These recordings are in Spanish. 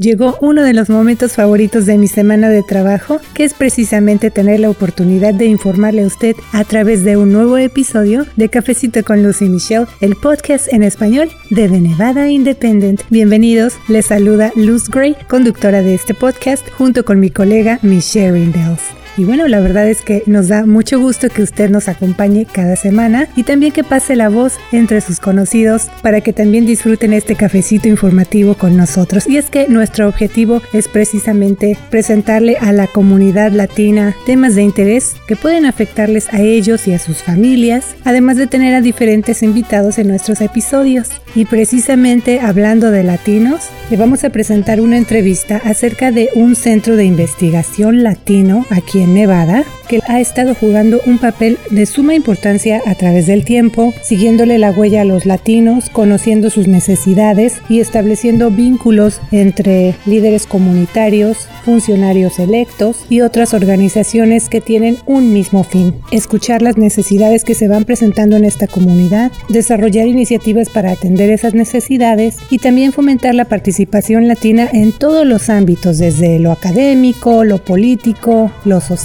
llegó uno de los momentos favoritos de mi semana de trabajo, que es precisamente tener la oportunidad de informarle a usted a través de un nuevo episodio de Cafecito con Lucy Michelle, el podcast en español de The Nevada Independent. Bienvenidos, les saluda Luz Gray, conductora de este podcast, junto con mi colega Michelle Rindels. Y bueno, la verdad es que nos da mucho gusto que usted nos acompañe cada semana y también que pase la voz entre sus conocidos para que también disfruten este cafecito informativo con nosotros. Y es que nuestro objetivo es precisamente presentarle a la comunidad latina temas de interés que pueden afectarles a ellos y a sus familias, además de tener a diferentes invitados en nuestros episodios. Y precisamente hablando de latinos, le vamos a presentar una entrevista acerca de un centro de investigación latino aquí en Nevada que ha estado jugando un papel de suma importancia a través del tiempo, siguiéndole la huella a los latinos, conociendo sus necesidades y estableciendo vínculos entre líderes comunitarios, funcionarios electos y otras organizaciones que tienen un mismo fin, escuchar las necesidades que se van presentando en esta comunidad, desarrollar iniciativas para atender esas necesidades y también fomentar la participación latina en todos los ámbitos, desde lo académico, lo político, lo social,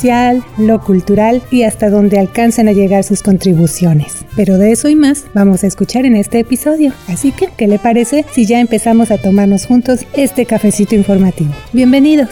lo cultural y hasta donde alcancen a llegar sus contribuciones. Pero de eso y más vamos a escuchar en este episodio. Así que, ¿qué le parece si ya empezamos a tomarnos juntos este cafecito informativo? Bienvenidos.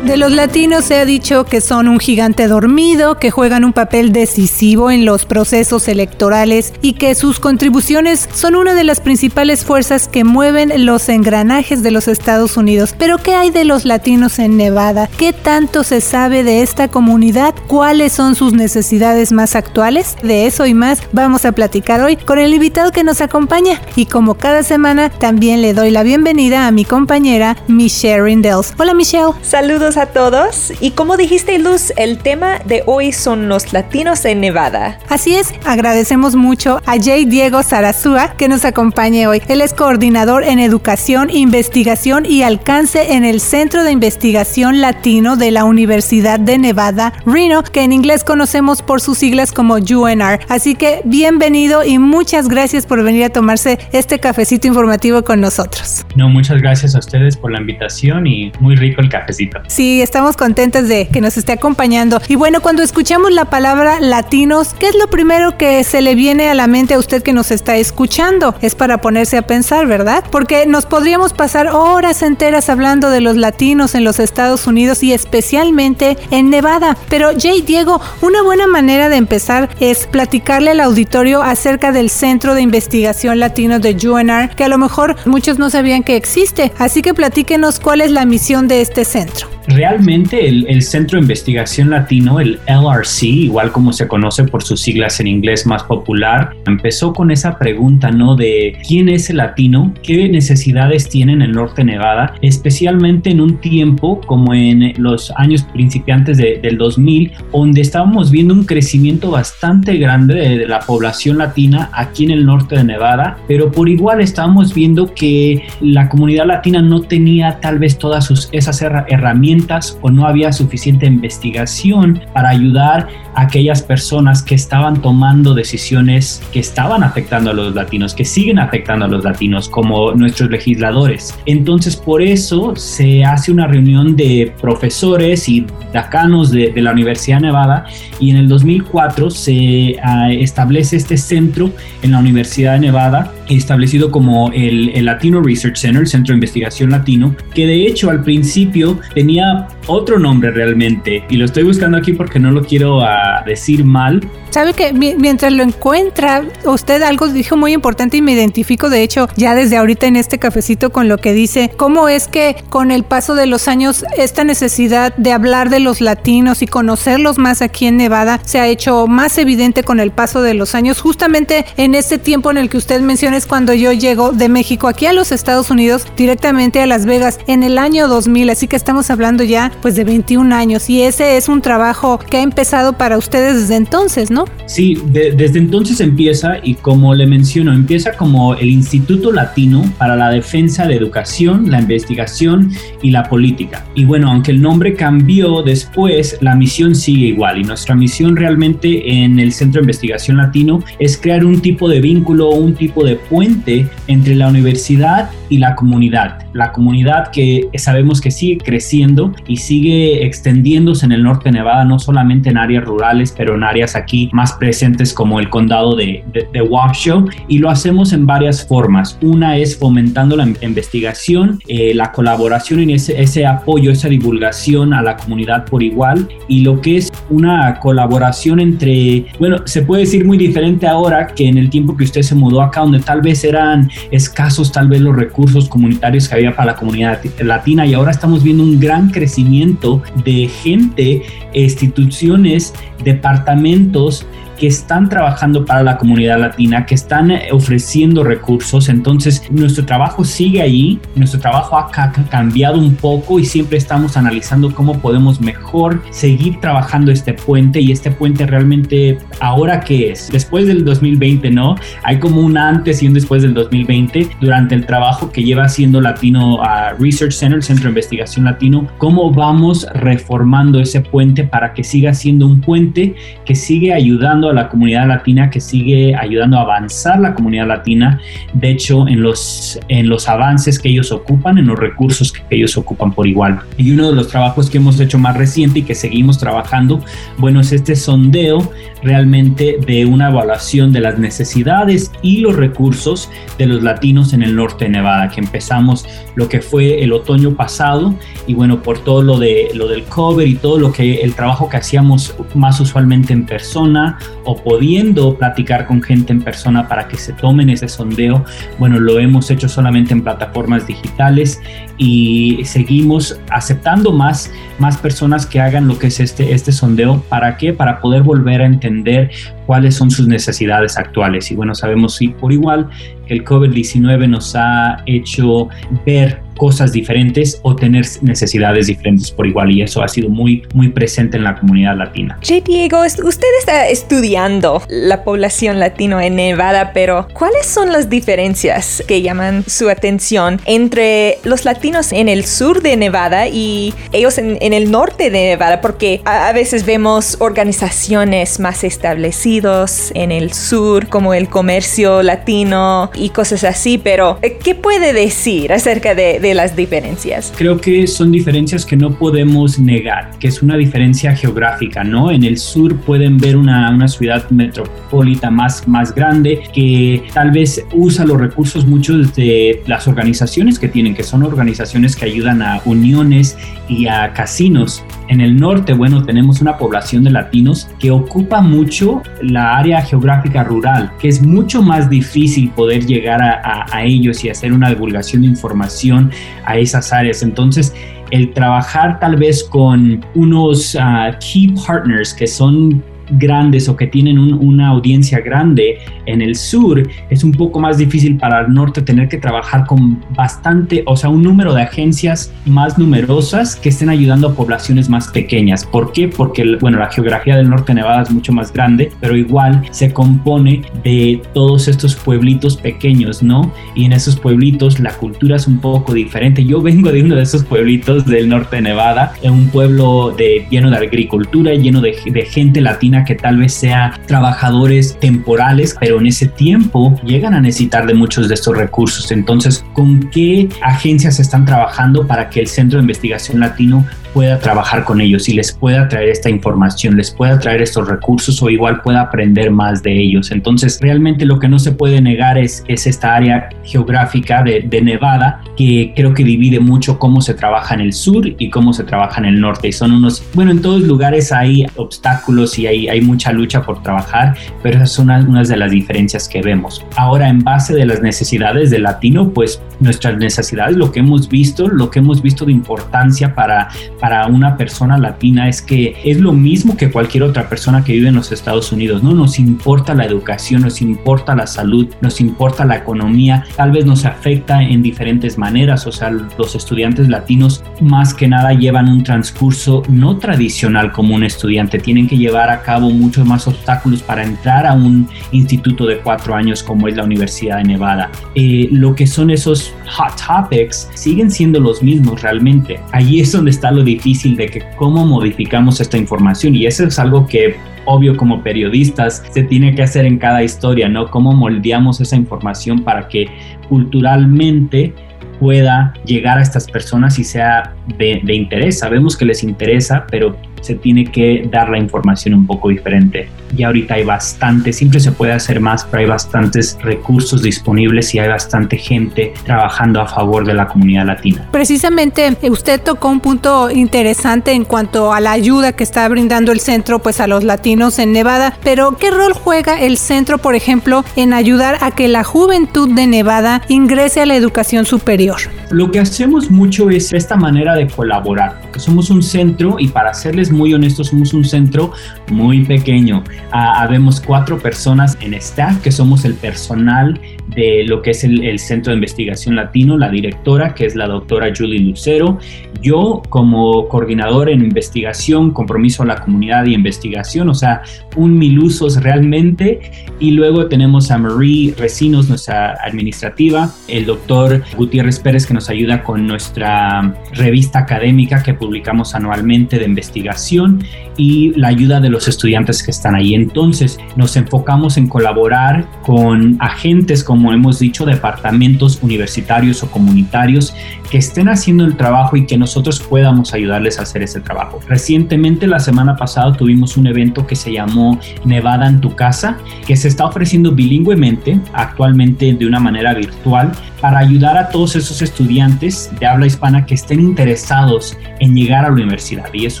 De los latinos se ha dicho que son un gigante dormido, que juegan un papel decisivo en los procesos electorales y que sus contribuciones son una de las principales fuerzas que mueven los engranajes de los Estados Unidos. Pero ¿qué hay de los latinos en Nevada? ¿Qué tanto se sabe de esta comunidad? ¿Cuáles son sus necesidades más actuales? De eso y más vamos a platicar hoy con el invitado que nos acompaña. Y como cada semana, también le doy la bienvenida a mi compañera Michelle Rindels. Hola Michelle. Saludos a todos. Y como dijiste, Luz, el tema de hoy son los latinos en Nevada. Así es, agradecemos mucho a Jay Diego Sarazúa que nos acompañe hoy. Él es coordinador en educación, investigación y alcance en el Centro de Investigación Latino de la Universidad de Nevada, Reno, que en inglés conocemos por sus siglas como UNR. Así que bienvenido y muchas gracias por venir a tomarse este cafecito informativo con nosotros. No, muchas gracias a ustedes por la invitación y muy rico el cafecito. Sí, estamos contentos de que nos esté acompañando. Y bueno, cuando escuchamos la palabra latinos, ¿qué es lo primero que se le viene a la mente a usted que nos está escuchando? Es para ponerse a pensar, ¿verdad? Porque nos podríamos pasar horas enteras hablando de los latinos en los Estados Unidos y especialmente en Nevada. Pero Jay Diego, una buena manera de empezar es platicarle al auditorio acerca del Centro de Investigación Latino de UNR, que a lo mejor muchos no sabían que existe. Así que platíquenos cuál es la misión de este centro realmente el, Centro de Investigación Latino, el LRC, igual como se conoce por sus siglas en inglés más popular, empezó con esa pregunta, ¿no? De quién es el latino, qué necesidades tiene en el norte de Nevada, especialmente en un tiempo como en los años principiantes del 2000, donde estábamos viendo un crecimiento bastante grande de, la población latina aquí en el norte de Nevada, pero por igual estábamos viendo que la comunidad latina no tenía tal vez todas sus, esas herramientas o no había suficiente investigación para ayudar a aquellas personas que estaban tomando decisiones que estaban afectando a los latinos, que siguen afectando a los latinos, como nuestros legisladores. Entonces, por eso se hace una reunión de profesores y dacanos de, la Universidad de Nevada y en el 2004 se ah, establece este centro en la Universidad de Nevada establecido como el, el, Latino Research Center, el Centro de Investigación Latino, que de hecho al principio tenía otro nombre realmente y lo estoy buscando aquí porque no lo quiero uh, decir mal, Sabe que mientras lo encuentra, usted algo dijo muy importante y me identifico, de hecho, ya desde ahorita en este cafecito con lo que dice, cómo es que con el paso de los años esta necesidad de hablar de los latinos y conocerlos más aquí en Nevada se ha hecho más evidente con el paso de los años. Justamente en este tiempo en el que usted menciona es cuando yo llego de México aquí a los Estados Unidos directamente a Las Vegas en el año 2000, así que estamos hablando ya pues de 21 años y ese es un trabajo que ha empezado para ustedes desde entonces, ¿no? Sí, desde entonces empieza y como le menciono, empieza como el Instituto Latino para la Defensa de Educación, la Investigación y la Política. Y bueno, aunque el nombre cambió después, la misión sigue igual y nuestra misión realmente en el Centro de Investigación Latino es crear un tipo de vínculo, un tipo de puente entre la universidad y la comunidad. La comunidad que sabemos que sigue creciendo y sigue extendiéndose en el norte de Nevada, no solamente en áreas rurales, pero en áreas aquí más presentes como el condado de, de, Washoe. Y lo hacemos en varias formas. Una es fomentando la investigación, eh, la colaboración en ese, ese apoyo, esa divulgación a la comunidad por igual. Y lo que es una colaboración entre, bueno, se puede decir muy diferente ahora que en el tiempo que usted se mudó acá, donde tal vez eran escasos tal vez los recursos comunitarios que había para la comunidad latina y ahora estamos viendo un gran crecimiento de gente, instituciones, departamentos que están trabajando para la comunidad latina, que están eh, ofreciendo recursos. Entonces, nuestro trabajo sigue allí, nuestro trabajo ha cambiado un poco y siempre estamos analizando cómo podemos mejor seguir trabajando este puente y este puente realmente ahora que es, después del 2020, ¿no? Hay como un antes y un después del 2020 durante el trabajo que lleva haciendo Latino Research Center, el Centro de Investigación Latino, cómo vamos reformando ese puente para que siga siendo un puente que sigue ayudando a la comunidad latina, que sigue ayudando a avanzar la comunidad latina. De hecho, en los, en los avances que ellos ocupan, en los recursos que ellos ocupan por igual. Y uno de los trabajos que hemos hecho más reciente y que seguimos trabajando, bueno, es este sondeo realmente de una evaluación de las necesidades y los recursos de los latinos en el norte de Nevada, que empezamos lo que fue el otoño pasado y bueno, por todo lo de lo del cover y todo lo que el trabajo que hacíamos más usualmente en persona o pudiendo platicar con gente en persona para que se tomen ese sondeo, bueno, lo hemos hecho solamente en plataformas digitales y seguimos aceptando más, más personas que hagan lo que es este, este sondeo. ¿Para qué? Para poder volver a entender cuáles son sus necesidades actuales. Y bueno, sabemos sí, por igual el COVID-19 nos ha hecho ver cosas diferentes o tener necesidades diferentes por igual y eso ha sido muy muy presente en la comunidad latina. Che Diego, usted está estudiando la población latino en Nevada, pero ¿cuáles son las diferencias que llaman su atención entre los latinos en el sur de Nevada y ellos en, el norte de Nevada? Porque a, a veces vemos organizaciones más establecidos en el sur como el comercio latino y cosas así, pero eh, ¿qué puede decir acerca de las diferencias? Creo que son diferencias que no podemos negar, que es una diferencia geográfica, ¿no? En el sur pueden ver una, una ciudad metropolitana más, más grande que tal vez usa los recursos muchos de las organizaciones que tienen, que son organizaciones que ayudan a uniones y a casinos. En el norte, bueno, tenemos una población de latinos que ocupa mucho la área geográfica rural, que es mucho más difícil poder llegar a, a ellos y hacer una divulgación de información a esas áreas. Entonces, el trabajar tal vez con unos ah, key partners que son grandes o que tienen una audiencia grande en el sur, es un poco más difícil para el norte tener que trabajar con bastante, o sea, un número de agencias más numerosas que estén ayudando a poblaciones más pequeñas. ¿Por qué? Porque, bueno, la geografía del norte de Nevada es mucho más grande, pero igual se compone de todos estos pueblitos pequeños, ¿no? Y en esos pueblitos la cultura es un poco diferente. Yo vengo de uno de esos pueblitos del norte de Nevada, en un pueblo de, lleno de agricultura, lleno de, de gente latina que tal vez sea trabajadores temporales, pero en ese tiempo llegan a necesitar de muchos de estos recursos. Entonces, ¿con qué agencias están trabajando para que el Centro de Investigación Latino pueda trabajar con ellos y les pueda traer esta información, les pueda traer estos recursos o igual pueda aprender más de ellos. Entonces, realmente lo que no se puede negar es, es esta área geográfica de, de, Nevada que creo que divide mucho cómo se trabaja en el sur y cómo se trabaja en el norte. Y son unos, bueno, en todos lugares hay obstáculos y hay, hay mucha lucha por trabajar, pero esas son unas de las diferencias que vemos. Ahora, en base de las necesidades del latino, pues nuestras necesidades, lo que hemos visto, lo que hemos visto de importancia para, para una persona latina es que es lo mismo que cualquier otra persona que vive en los Estados Unidos, ¿no? Nos importa la educación, nos importa la salud, nos importa la economía, tal vez nos afecta en diferentes maneras, o sea, los estudiantes latinos más que nada llevan un transcurso no tradicional como un estudiante, tienen que llevar a cabo muchos más obstáculos para entrar a un instituto de cuatro años como es la Universidad de Nevada. Eh, lo que son esos hot topics siguen siendo los mismos realmente. Allí es donde está lo difícil de que cómo modificamos esta información y eso es algo que obvio como periodistas se tiene que hacer en cada historia, ¿no? Cómo moldeamos esa información para que culturalmente pueda llegar a estas personas y sea de, de interés. Sabemos que les interesa, pero se tiene que dar la información un poco diferente. Y ahorita hay bastante, siempre se puede hacer más, pero hay bastantes recursos disponibles y hay bastante gente trabajando a favor de la comunidad latina. Precisamente usted tocó un punto interesante en cuanto a la ayuda que está brindando el centro pues a los latinos en Nevada, pero ¿qué rol juega el centro, por ejemplo, en ayudar a que la juventud de Nevada ingrese a la educación superior? Lo que hacemos mucho es esta manera de colaborar, porque somos un centro y para hacerles muy honestos, somos un centro muy pequeño. Ah, habemos cuatro personas en staff que somos el personal de lo que es el, Centro de Investigación Latino, la directora, que es la doctora Julie Lucero, yo como coordinador en investigación, compromiso a la comunidad y investigación, o sea, un mil usos realmente, y luego tenemos a Marie Recinos, nuestra administrativa, el doctor Gutiérrez Pérez, que nos ayuda con nuestra revista académica que publicamos anualmente de investigación, y la ayuda de los estudiantes que están ahí. Entonces, nos enfocamos en colaborar con agentes como como hemos dicho, departamentos universitarios o comunitarios que estén haciendo el trabajo y que nosotros podamos ayudarles a hacer ese trabajo. Recientemente, la semana pasada, tuvimos un evento que se llamó Nevada en tu casa, que se está ofreciendo bilingüemente, actualmente de una manera virtual, para ayudar a todos esos estudiantes de habla hispana que estén interesados en llegar a la universidad. Y es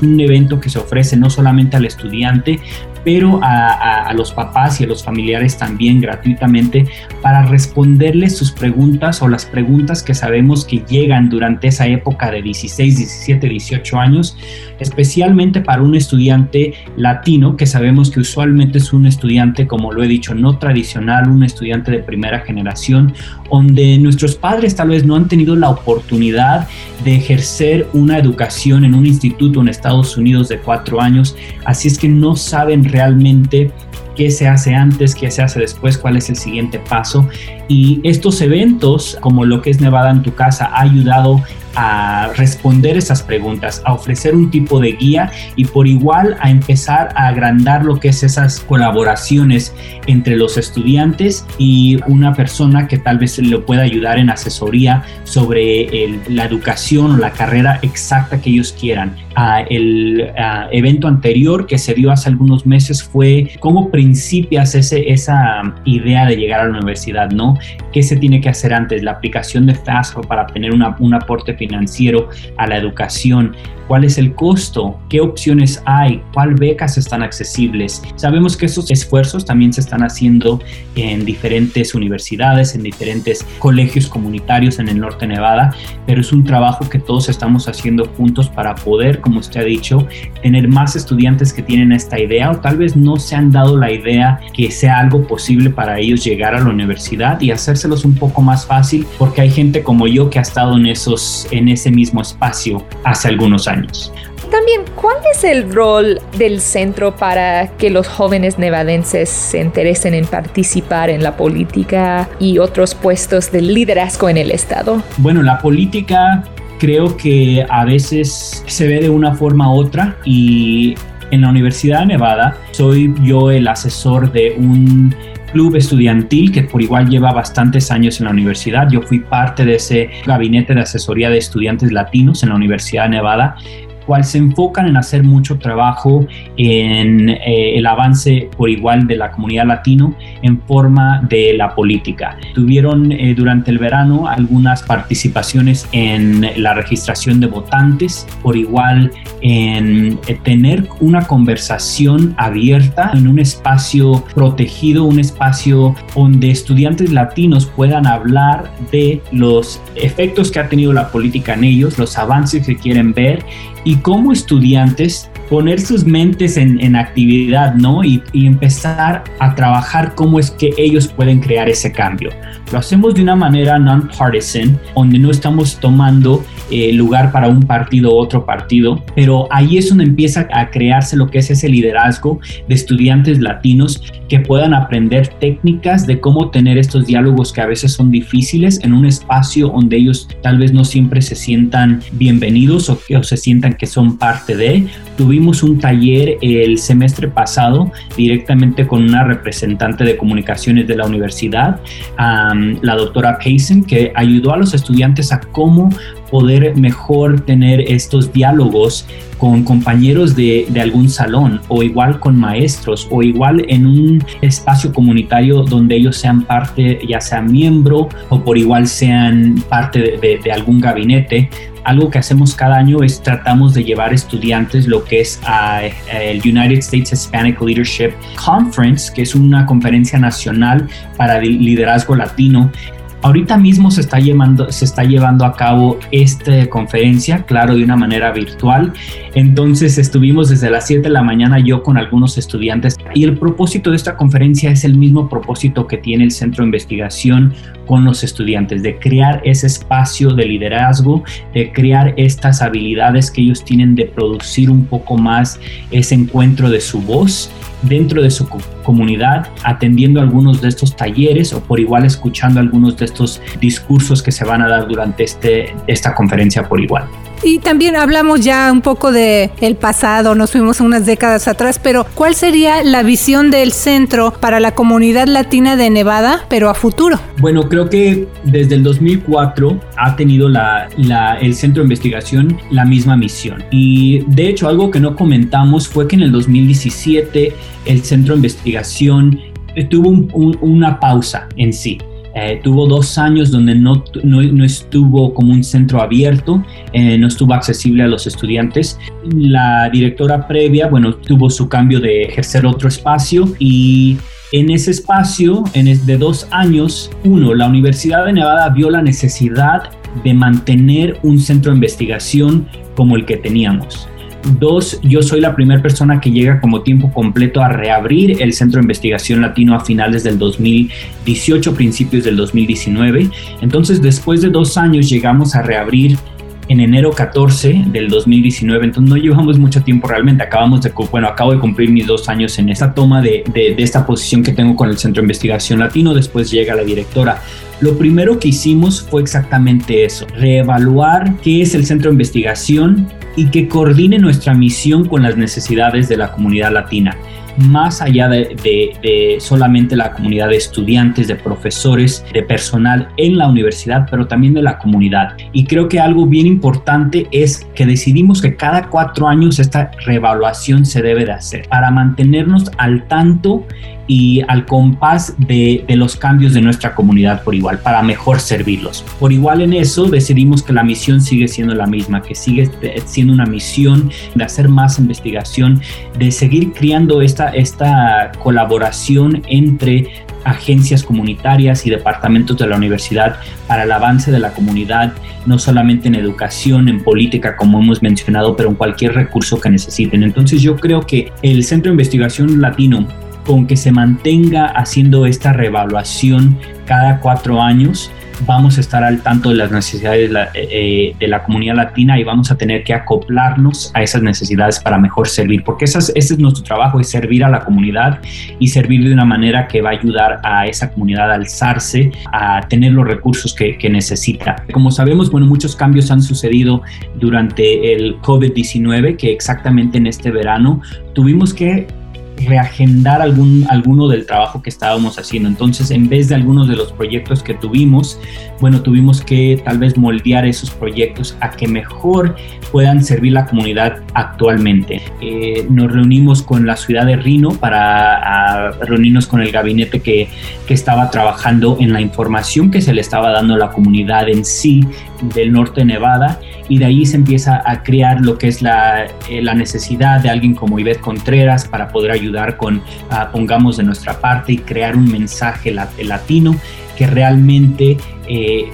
un evento que se ofrece no solamente al estudiante, pero a, los papás y a los familiares también gratuitamente para responderles sus preguntas o las preguntas que sabemos que llegan durante esa época de 16, 17, 18 años, especialmente para un estudiante latino que sabemos que usualmente es un estudiante, como lo he dicho, no tradicional, un estudiante de primera generación, donde nuestros padres tal vez no han tenido la oportunidad de ejercer una educación en un instituto en Estados Unidos de cuatro años, así es que no saben realmente qué se hace antes, qué se hace después, cuál es el siguiente paso. Y estos eventos, como lo que es Nevada en tu casa, ha ayudado a responder esas preguntas, a ofrecer un tipo de guía y por igual a empezar a agrandar lo que es esas colaboraciones entre los estudiantes y una persona que tal vez le pueda ayudar en asesoría sobre la educación o la carrera exacta que ellos quieran. el evento anterior que se dio hace algunos meses fue cómo principias esa idea de llegar a la universidad, ¿no? ¿Qué se tiene que hacer antes? La aplicación de FAFSA para tener una, un aporte financiero a la educación. Cuál es el costo, qué opciones hay, cuál becas están accesibles. Sabemos que esos esfuerzos también se están haciendo en diferentes universidades, en diferentes colegios comunitarios en el norte de Nevada, pero es un trabajo que todos estamos haciendo juntos para poder, como usted ha dicho, tener más estudiantes que tienen esta idea o tal vez no se han dado la idea que sea algo posible para ellos llegar a la universidad y hacérselos un poco más fácil porque hay gente como yo que ha estado en esos en ese mismo espacio hace algunos años. También, ¿cuál es el rol del centro para que los jóvenes nevadenses se interesen en participar en la política y otros puestos de liderazgo en el Estado? Bueno, la política creo que a veces se ve de una forma u otra y en la Universidad de Nevada soy yo el asesor de un club estudiantil que por igual lleva bastantes años en la universidad. Yo fui parte de ese gabinete de asesoría de estudiantes latinos en la Universidad de Nevada cual se enfocan en hacer mucho trabajo en eh, el avance por igual de la comunidad latino en forma de la política. Tuvieron eh, durante el verano algunas participaciones en la registración de votantes, por igual en eh, tener una conversación abierta en un espacio protegido, un espacio donde estudiantes latinos puedan hablar de los efectos que ha tenido la política en ellos, los avances que quieren ver y como estudiantes poner sus mentes en, actividad, ¿no? Y, y, empezar a trabajar cómo es que ellos pueden crear ese cambio. Lo hacemos de una manera non-partisan, donde no estamos tomando eh, lugar para un partido u otro partido, pero ahí es donde empieza a crearse lo que es ese liderazgo de estudiantes latinos que puedan aprender técnicas de cómo tener estos diálogos que a veces son difíciles en un espacio donde ellos tal vez no siempre se sientan bienvenidos o, o se sientan que son parte de. Tuvimos un taller el semestre pasado directamente con una representante de comunicaciones de la universidad, la doctora Payson, que ayudó a los estudiantes a cómo poder mejor tener estos diálogos con compañeros de, algún salón o igual con maestros o igual en un espacio comunitario donde ellos sean parte, ya sea miembro o por igual sean parte de, algún gabinete. Algo que hacemos cada año es tratamos de llevar estudiantes lo que es el United States Hispanic Leadership Conference, que es una conferencia nacional para liderazgo latino Ahorita mismo se está, llevando, se está llevando a cabo esta conferencia, claro, de una manera virtual. Entonces estuvimos desde las 7 de la mañana yo con algunos estudiantes y el propósito de esta conferencia es el mismo propósito que tiene el Centro de Investigación con los estudiantes, de crear ese espacio de liderazgo, de crear estas habilidades que ellos tienen de producir un poco más ese encuentro de su voz dentro de su comunidad, atendiendo algunos de estos talleres o por igual escuchando algunos de estos discursos que se van a dar durante este, esta conferencia por igual. Y también hablamos ya un poco de pasado, nos fuimos unas décadas atrás, pero ¿cuál sería la visión del centro para la comunidad latina de Nevada, pero a futuro? Bueno, creo que desde el 2004 ha tenido el centro de investigación la misma misión. Y de hecho, algo que no comentamos fue que en el 2017 el centro de investigación tuvo una pausa en sí. Eh, tuvo dos años donde no, no, estuvo como un centro abierto, eh, no estuvo accesible a los estudiantes. La directora previa, bueno, tuvo su cambio de ejercer otro espacio y en ese espacio, en de dos años, uno, la Universidad de Nevada vio la necesidad de mantener un centro de investigación como el que teníamos. Dos, yo soy la primera persona que llega como tiempo completo a reabrir el Centro de Investigación Latino a finales del 2018, principios del 2019. Entonces, después de dos años llegamos a reabrir en enero 14 del 2019, entonces no llevamos mucho tiempo realmente, acabamos de, bueno, acabo de cumplir mis dos años en esta toma de, de, de, esta posición que tengo con el Centro de Investigación Latino, después llega la directora. Lo primero que hicimos fue exactamente eso, reevaluar qué es el Centro de Investigación, y que coordine nuestra misión con las necesidades de la comunidad latina, más allá de, solamente la comunidad de estudiantes, de profesores, de personal en la universidad, pero también de la comunidad. Y creo que algo bien importante es que decidimos que cada cuatro años esta reevaluación se debe de hacer para mantenernos al tanto y al compás de, los cambios de nuestra comunidad por igual, para mejor servirlos. Por igual en eso decidimos que la misión sigue siendo la misma, que sigue siendo una misión de hacer más investigación, de seguir creando esta, esta colaboración entre agencias comunitarias y departamentos de la universidad para el avance de la comunidad, no solamente en educación, en política, como hemos mencionado, pero en cualquier recurso que necesiten. Entonces yo creo que el Centro de Investigación Latino con que se mantenga haciendo esta reevaluación cada cuatro años, vamos a estar al tanto de las necesidades de la, eh, eh, comunidad latina y vamos a tener que acoplarnos a esas necesidades para mejor servir, porque ese es nuestro trabajo, es servir a la comunidad y servir de una manera que va a ayudar a esa comunidad a alzarse, a tener los recursos que, que necesita. Como sabemos, bueno, muchos cambios han sucedido durante el COVID-19, que exactamente en este verano tuvimos que reagendar algún, alguno del trabajo que estábamos haciendo. Entonces, en vez de algunos de los proyectos que tuvimos, bueno, tuvimos que tal vez moldear esos proyectos a que mejor puedan servir la comunidad actualmente. Eh, nos reunimos con la ciudad de Rino para reunirnos con el gabinete que, que estaba trabajando en la información que se le estaba dando a la comunidad en sí del norte de Nevada y de ahí se empieza a crear lo que es la, eh, la necesidad de alguien como Ivette Contreras para poder ayudar con, uh, pongamos de nuestra parte y crear un mensaje latino que realmente eh,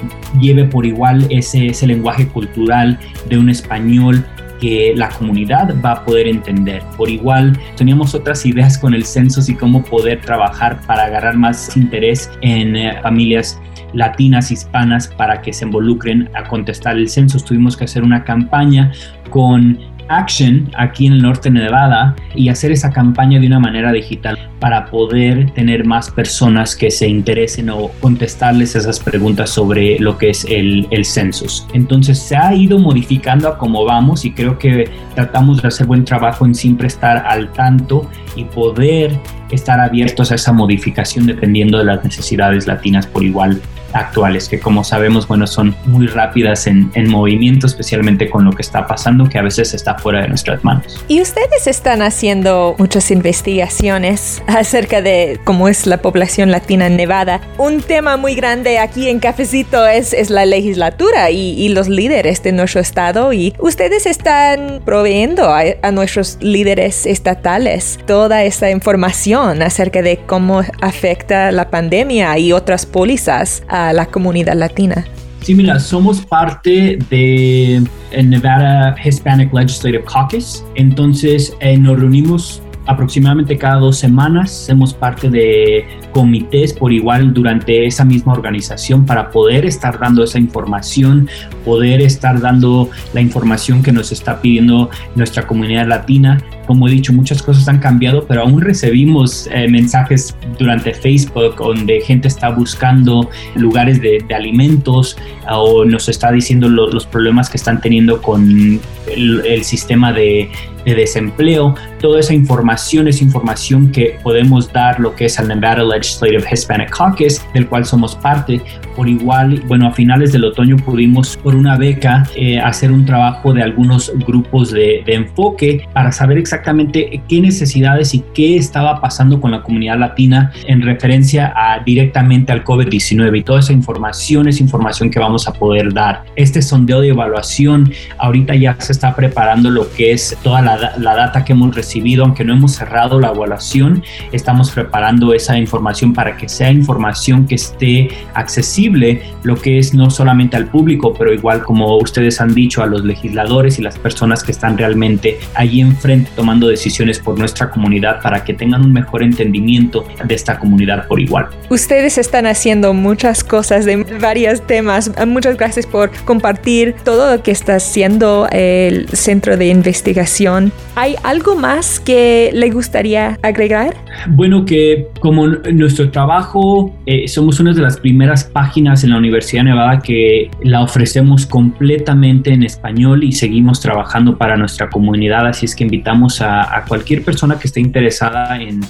lleve por igual ese, ese lenguaje cultural de un español que la comunidad va a poder entender. Por igual, teníamos otras ideas con el censo y cómo poder trabajar para agarrar más interés en eh, familias latinas, hispanas, para que se involucren a contestar el censo. Tuvimos que hacer una campaña con Action aquí en el norte de Nevada y hacer esa campaña de una manera digital para poder tener más personas que se interesen o contestarles esas preguntas sobre lo que es el, el census. Entonces se ha ido modificando a cómo vamos y creo que tratamos de hacer buen trabajo en siempre estar al tanto y poder estar abiertos a esa modificación dependiendo de las necesidades latinas por igual actuales, que como sabemos, bueno, son muy rápidas en, en, movimiento, especialmente con lo que está pasando, que a veces está fuera de nuestras manos. Y ustedes están haciendo muchas investigaciones acerca de cómo es la población latina en Nevada. Un tema muy grande aquí en Cafecito es, es la legislatura y, y, los líderes de nuestro estado y ustedes están proveyendo a, a nuestros líderes estatales toda esta información acerca de cómo afecta la pandemia y otras pólizas la comunidad latina. Sí, mira, somos parte de Nevada Hispanic Legislative Caucus, entonces eh, nos reunimos aproximadamente cada dos semanas, hacemos parte de comités por igual durante esa misma organización para poder estar dando esa información, poder estar dando la información que nos está pidiendo nuestra comunidad latina. Como he dicho, muchas cosas han cambiado, pero aún recibimos eh, mensajes durante Facebook donde gente está buscando lugares de, de alimentos o nos está diciendo lo, los problemas que están teniendo con el, el sistema de, de desempleo. Toda esa información es información que podemos dar lo que es al Nevada Legislative Hispanic Caucus, del cual somos parte. Por igual, bueno, a finales del otoño pudimos por una beca eh, hacer un trabajo de algunos grupos de, de, enfoque para saber exactamente qué necesidades y qué estaba pasando con la comunidad latina en referencia a, directamente al COVID-19 y toda esa información es información que vamos a poder dar. Este sondeo de evaluación ahorita ya se está preparando lo que es toda la, la data que hemos recibido, aunque no hemos cerrado la evaluación, estamos preparando esa información para que sea información que esté accesible lo que es no solamente al público, pero igual como ustedes han dicho, a los legisladores y las personas que están realmente allí enfrente tomando decisiones por nuestra comunidad para que tengan un mejor entendimiento de esta comunidad por igual. Ustedes están haciendo muchas cosas de varios temas. Muchas gracias por compartir todo lo que está haciendo el Centro de Investigación. ¿Hay algo más que le gustaría agregar? Bueno, que como nuestro trabajo, eh, somos una de las primeras páginas en la Universidad de Nevada que la ofrecemos completamente en español y seguimos trabajando para nuestra comunidad, así es que invitamos a, a cualquier persona que esté interesada en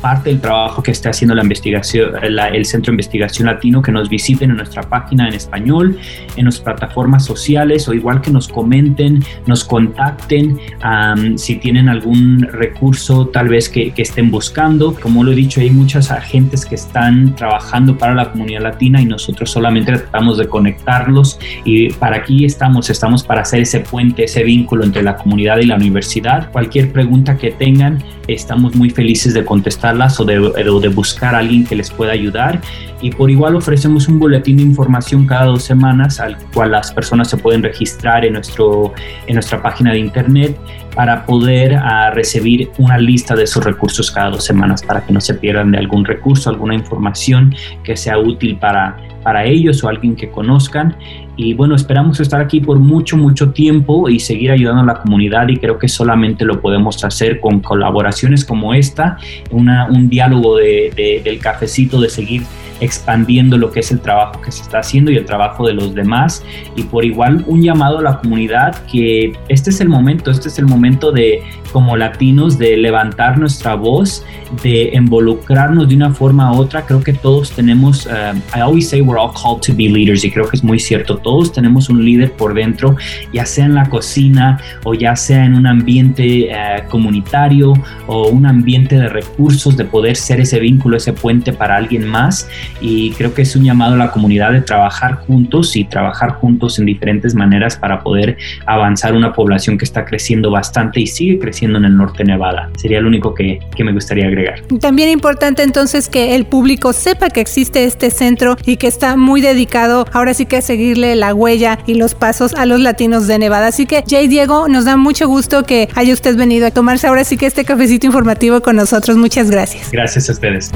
parte del trabajo que está haciendo la investigación, la, el Centro de Investigación Latino, que nos visiten en nuestra página en español, en nuestras plataformas sociales o igual que nos comenten, nos contacten um, si tienen algún recurso tal vez que, que, estén buscando. Como lo he dicho, hay muchas agentes que están trabajando para la comunidad latina y nosotros solamente tratamos de conectarlos y para aquí estamos, estamos para hacer ese puente, ese vínculo entre la comunidad y la universidad. Cualquier pregunta que tengan, estamos muy felices de contestar o de, buscar a alguien que les pueda ayudar. Y por igual ofrecemos un boletín de información cada dos semanas al cual las personas se pueden registrar en, nuestro, en nuestra página de internet para poder uh, recibir una lista de sus recursos cada dos semanas para que no se pierdan de algún recurso, alguna información que sea útil para, para ellos o alguien que conozcan. Y bueno, esperamos estar aquí por mucho, mucho tiempo y seguir ayudando a la comunidad y creo que solamente lo podemos hacer con colaboraciones como esta, un diálogo de, del cafecito, de seguir expandiendo lo que es el trabajo que se está haciendo y el trabajo de los demás. Y por igual un llamado a la comunidad que este es el momento, este es el momento de como latinos de levantar nuestra voz, de involucrarnos de una forma u otra. Creo que todos tenemos, uh, I always say we're all called to be leaders y creo que es muy cierto, todos tenemos un líder por dentro, ya sea en la cocina o ya sea en un ambiente uh, comunitario o un ambiente de recursos, de poder ser ese vínculo, ese puente para alguien más. Y creo que es un llamado a la comunidad de trabajar juntos y trabajar juntos en diferentes maneras para poder avanzar una población que está creciendo bastante y sigue creciendo en el norte de Nevada. Sería lo único que, que me gustaría agregar. También importante entonces que el público sepa que existe este centro y que está muy dedicado ahora sí que a seguirle la huella y los pasos a los latinos de Nevada. Así que Jay Diego, nos da mucho gusto que haya usted venido a tomarse ahora sí que este cafecito informativo con nosotros. Muchas gracias. Gracias a ustedes.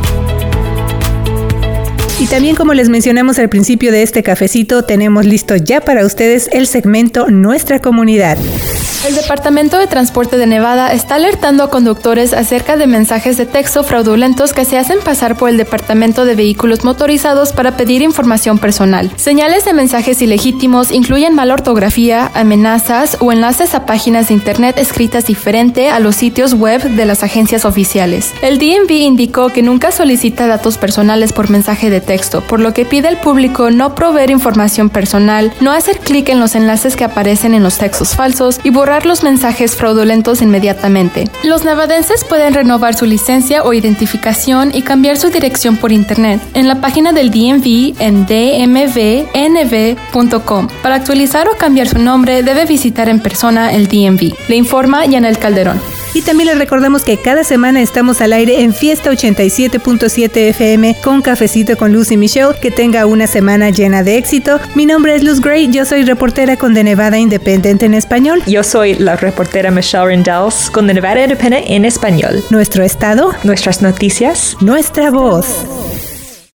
Y también como les mencionamos al principio de este cafecito, tenemos listo ya para ustedes el segmento Nuestra Comunidad. El Departamento de Transporte de Nevada está alertando a conductores acerca de mensajes de texto fraudulentos que se hacen pasar por el Departamento de Vehículos Motorizados para pedir información personal. Señales de mensajes ilegítimos incluyen mala ortografía, amenazas o enlaces a páginas de Internet escritas diferente a los sitios web de las agencias oficiales. El DMV indicó que nunca solicita datos personales por mensaje de texto, por lo que pide al público no proveer información personal, no hacer clic en los enlaces que aparecen en los textos falsos y borrar los mensajes fraudulentos inmediatamente. Los nevadenses pueden renovar su licencia o identificación y cambiar su dirección por internet en la página del DMV en dmvnv.com. Para actualizar o cambiar su nombre debe visitar en persona el DMV. Le informa Yanel Calderón. Y también les recordamos que cada semana estamos al aire en Fiesta 87.7 FM con Cafecito con Luz y Michelle. Que tenga una semana llena de éxito. Mi nombre es Luz Gray, yo soy reportera con The Nevada Independent en español. Yo soy la reportera Michelle Rendells con The Nevada Independent en español. Nuestro estado, nuestras noticias, nuestra voz.